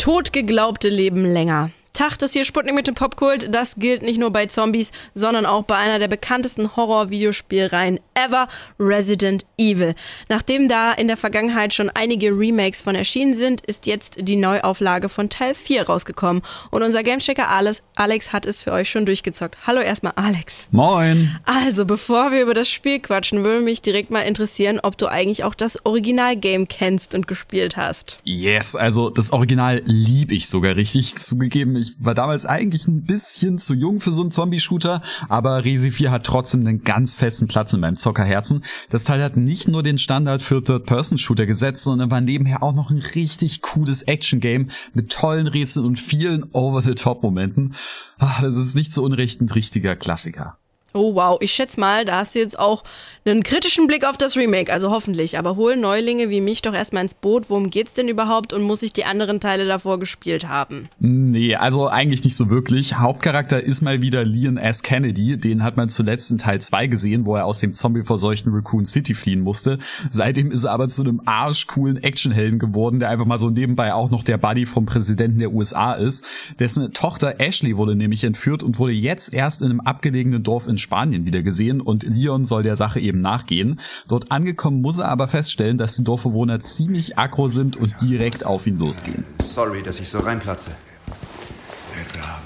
Totgeglaubte leben länger. Tag, das hier Sputnik mit dem Popkult, das gilt nicht nur bei Zombies, sondern auch bei einer der bekanntesten Horror-Videospielreihen ever, Resident Evil. Nachdem da in der Vergangenheit schon einige Remakes von erschienen sind, ist jetzt die Neuauflage von Teil 4 rausgekommen. Und unser Gamechecker Alex, Alex hat es für euch schon durchgezockt. Hallo erstmal Alex. Moin. Also, bevor wir über das Spiel quatschen, würde mich direkt mal interessieren, ob du eigentlich auch das Original-Game kennst und gespielt hast. Yes, also das Original lieb ich sogar richtig zugegeben ich war damals eigentlich ein bisschen zu jung für so einen Zombie-Shooter, aber Resi 4 hat trotzdem einen ganz festen Platz in meinem Zockerherzen. Das Teil hat nicht nur den Standard für Third-Person-Shooter gesetzt, sondern war nebenher auch noch ein richtig cooles Action-Game mit tollen Rätseln und vielen Over-the-Top-Momenten. Ah, das ist nicht so unrecht ein richtiger Klassiker. Oh wow, ich schätze mal, da hast du jetzt auch einen kritischen Blick auf das Remake, also hoffentlich. Aber hol Neulinge wie mich doch erstmal ins Boot. Worum geht's denn überhaupt und muss ich die anderen Teile davor gespielt haben? Nee, also eigentlich nicht so wirklich. Hauptcharakter ist mal wieder Leon S. Kennedy. Den hat man zuletzt in Teil 2 gesehen, wo er aus dem zombie-verseuchten Raccoon City fliehen musste. Seitdem ist er aber zu einem arschcoolen Actionhelden geworden, der einfach mal so nebenbei auch noch der Buddy vom Präsidenten der USA ist. Dessen Tochter Ashley wurde nämlich entführt und wurde jetzt erst in einem abgelegenen Dorf in Spanien wieder gesehen und Leon soll der Sache eben nachgehen. Dort angekommen muss er aber feststellen, dass die Dorfbewohner ziemlich aggro sind und direkt auf ihn losgehen. Sorry, dass ich so reinplatze.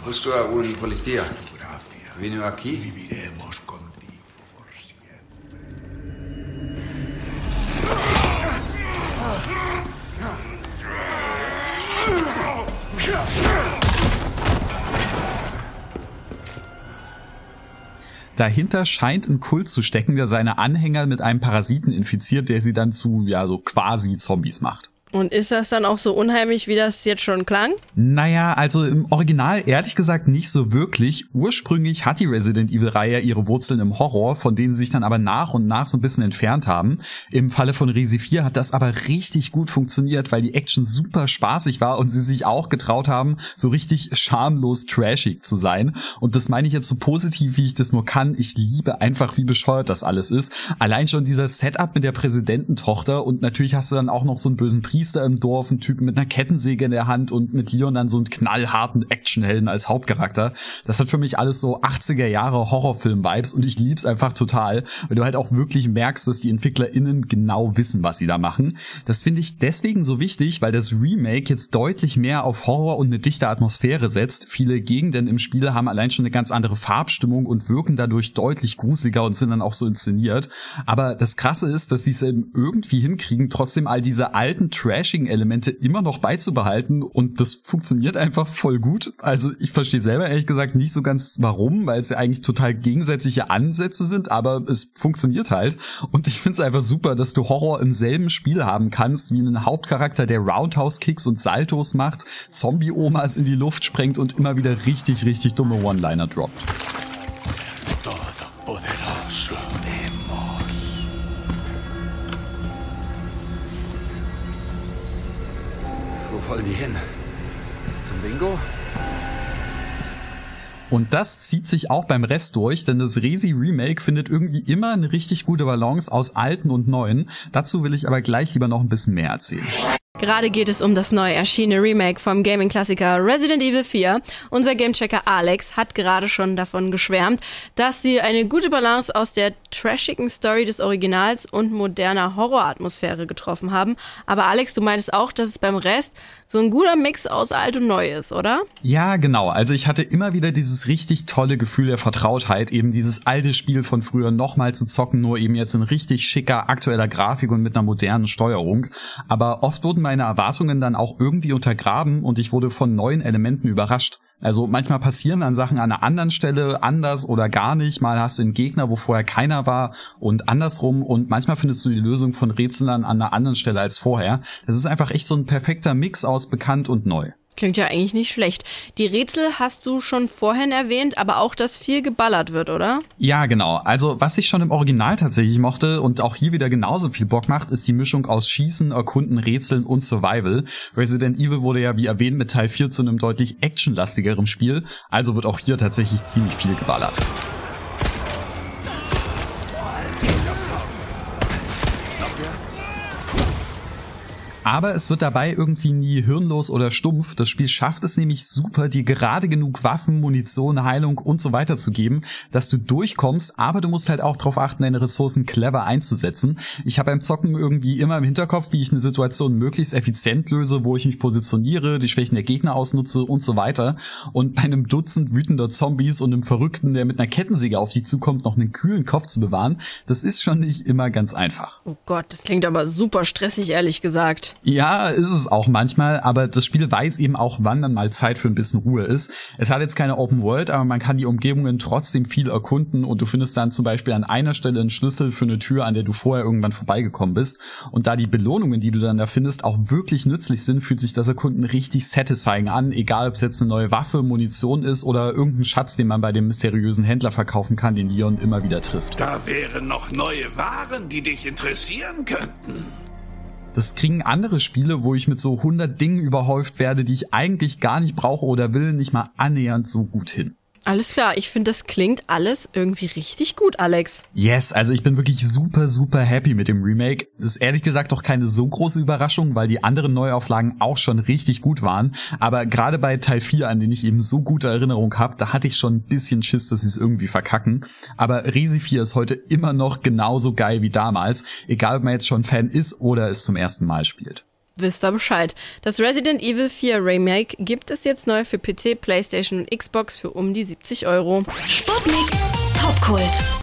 Justo un policía. Vino aquí. Dahinter scheint ein Kult zu stecken, der seine Anhänger mit einem Parasiten infiziert, der sie dann zu, ja, so quasi Zombies macht. Und ist das dann auch so unheimlich, wie das jetzt schon klang? Naja, also im Original ehrlich gesagt nicht so wirklich. Ursprünglich hat die Resident Evil-Reihe ihre Wurzeln im Horror, von denen sie sich dann aber nach und nach so ein bisschen entfernt haben. Im Falle von Resi 4 hat das aber richtig gut funktioniert, weil die Action super spaßig war und sie sich auch getraut haben, so richtig schamlos trashig zu sein. Und das meine ich jetzt so positiv, wie ich das nur kann. Ich liebe einfach, wie bescheuert das alles ist. Allein schon dieser Setup mit der Präsidententochter und natürlich hast du dann auch noch so einen bösen Priester Priester im Dorf, ein Typen mit einer Kettensäge in der Hand und mit Leon dann so einen knallharten Actionhelden als Hauptcharakter. Das hat für mich alles so 80er Jahre Horrorfilm-Vibes und ich lieb's einfach total, weil du halt auch wirklich merkst, dass die EntwicklerInnen genau wissen, was sie da machen. Das finde ich deswegen so wichtig, weil das Remake jetzt deutlich mehr auf Horror und eine dichte Atmosphäre setzt. Viele Gegenden im Spiel haben allein schon eine ganz andere Farbstimmung und wirken dadurch deutlich gruseliger und sind dann auch so inszeniert. Aber das Krasse ist, dass sie es eben irgendwie hinkriegen, trotzdem all diese alten Tracks Trashing-Elemente immer noch beizubehalten und das funktioniert einfach voll gut. Also ich verstehe selber ehrlich gesagt nicht so ganz warum, weil es ja eigentlich total gegensätzliche Ansätze sind, aber es funktioniert halt und ich finde es einfach super, dass du Horror im selben Spiel haben kannst, wie einen Hauptcharakter, der Roundhouse-Kicks und Saltos macht, Zombie-Omas in die Luft sprengt und immer wieder richtig, richtig dumme One-Liner droppt. Wollen die hin? Zum Bingo? Und das zieht sich auch beim Rest durch, denn das Resi Remake findet irgendwie immer eine richtig gute Balance aus alten und neuen. Dazu will ich aber gleich lieber noch ein bisschen mehr erzählen. Gerade geht es um das neu erschienene Remake vom Gaming-Klassiker Resident Evil 4. Unser Gamechecker Alex hat gerade schon davon geschwärmt, dass sie eine gute Balance aus der trashigen Story des Originals und moderner Horroratmosphäre getroffen haben. Aber Alex, du meintest auch, dass es beim Rest so ein guter Mix aus alt und neu ist, oder? Ja, genau. Also ich hatte immer wieder dieses richtig tolle Gefühl der Vertrautheit, eben dieses alte Spiel von früher nochmal zu zocken, nur eben jetzt in richtig schicker, aktueller Grafik und mit einer modernen Steuerung. Aber oft wurden meine Erwartungen dann auch irgendwie untergraben und ich wurde von neuen Elementen überrascht. Also manchmal passieren dann Sachen an einer anderen Stelle anders oder gar nicht. Mal hast du einen Gegner, wo vorher keiner war und andersrum und manchmal findest du die Lösung von Rätseln an einer anderen Stelle als vorher. Das ist einfach echt so ein perfekter Mix aus bekannt und neu. Klingt ja eigentlich nicht schlecht. Die Rätsel hast du schon vorhin erwähnt, aber auch, dass viel geballert wird, oder? Ja, genau. Also, was ich schon im Original tatsächlich mochte und auch hier wieder genauso viel Bock macht, ist die Mischung aus Schießen, Erkunden, Rätseln und Survival. Resident Evil wurde ja, wie erwähnt, mit Teil 4 zu einem deutlich actionlastigeren Spiel, also wird auch hier tatsächlich ziemlich viel geballert. Aber es wird dabei irgendwie nie hirnlos oder stumpf. Das Spiel schafft es nämlich super, dir gerade genug Waffen, Munition, Heilung und so weiter zu geben, dass du durchkommst, aber du musst halt auch darauf achten, deine Ressourcen clever einzusetzen. Ich habe beim Zocken irgendwie immer im Hinterkopf, wie ich eine Situation möglichst effizient löse, wo ich mich positioniere, die Schwächen der Gegner ausnutze und so weiter. Und bei einem Dutzend wütender Zombies und einem Verrückten, der mit einer Kettensäge auf dich zukommt, noch einen kühlen Kopf zu bewahren, das ist schon nicht immer ganz einfach. Oh Gott, das klingt aber super stressig, ehrlich gesagt. Ja, ist es auch manchmal, aber das Spiel weiß eben auch, wann dann mal Zeit für ein bisschen Ruhe ist. Es hat jetzt keine Open World, aber man kann die Umgebungen trotzdem viel erkunden und du findest dann zum Beispiel an einer Stelle einen Schlüssel für eine Tür, an der du vorher irgendwann vorbeigekommen bist. Und da die Belohnungen, die du dann da findest, auch wirklich nützlich sind, fühlt sich das Erkunden richtig satisfying an, egal ob es jetzt eine neue Waffe, Munition ist oder irgendein Schatz, den man bei dem mysteriösen Händler verkaufen kann, den Leon immer wieder trifft. Da wären noch neue Waren, die dich interessieren könnten. Das kriegen andere Spiele, wo ich mit so 100 Dingen überhäuft werde, die ich eigentlich gar nicht brauche oder will, nicht mal annähernd so gut hin. Alles klar, ich finde, das klingt alles irgendwie richtig gut, Alex. Yes, also ich bin wirklich super, super happy mit dem Remake. Ist ehrlich gesagt doch keine so große Überraschung, weil die anderen Neuauflagen auch schon richtig gut waren. Aber gerade bei Teil 4, an den ich eben so gute Erinnerung habe, da hatte ich schon ein bisschen Schiss, dass sie es irgendwie verkacken. Aber Resi 4 ist heute immer noch genauso geil wie damals, egal ob man jetzt schon Fan ist oder es zum ersten Mal spielt wisst ihr Bescheid. Das Resident Evil 4 Remake gibt es jetzt neu für PC, PlayStation und Xbox für um die 70 Euro. Sputnik Popkult.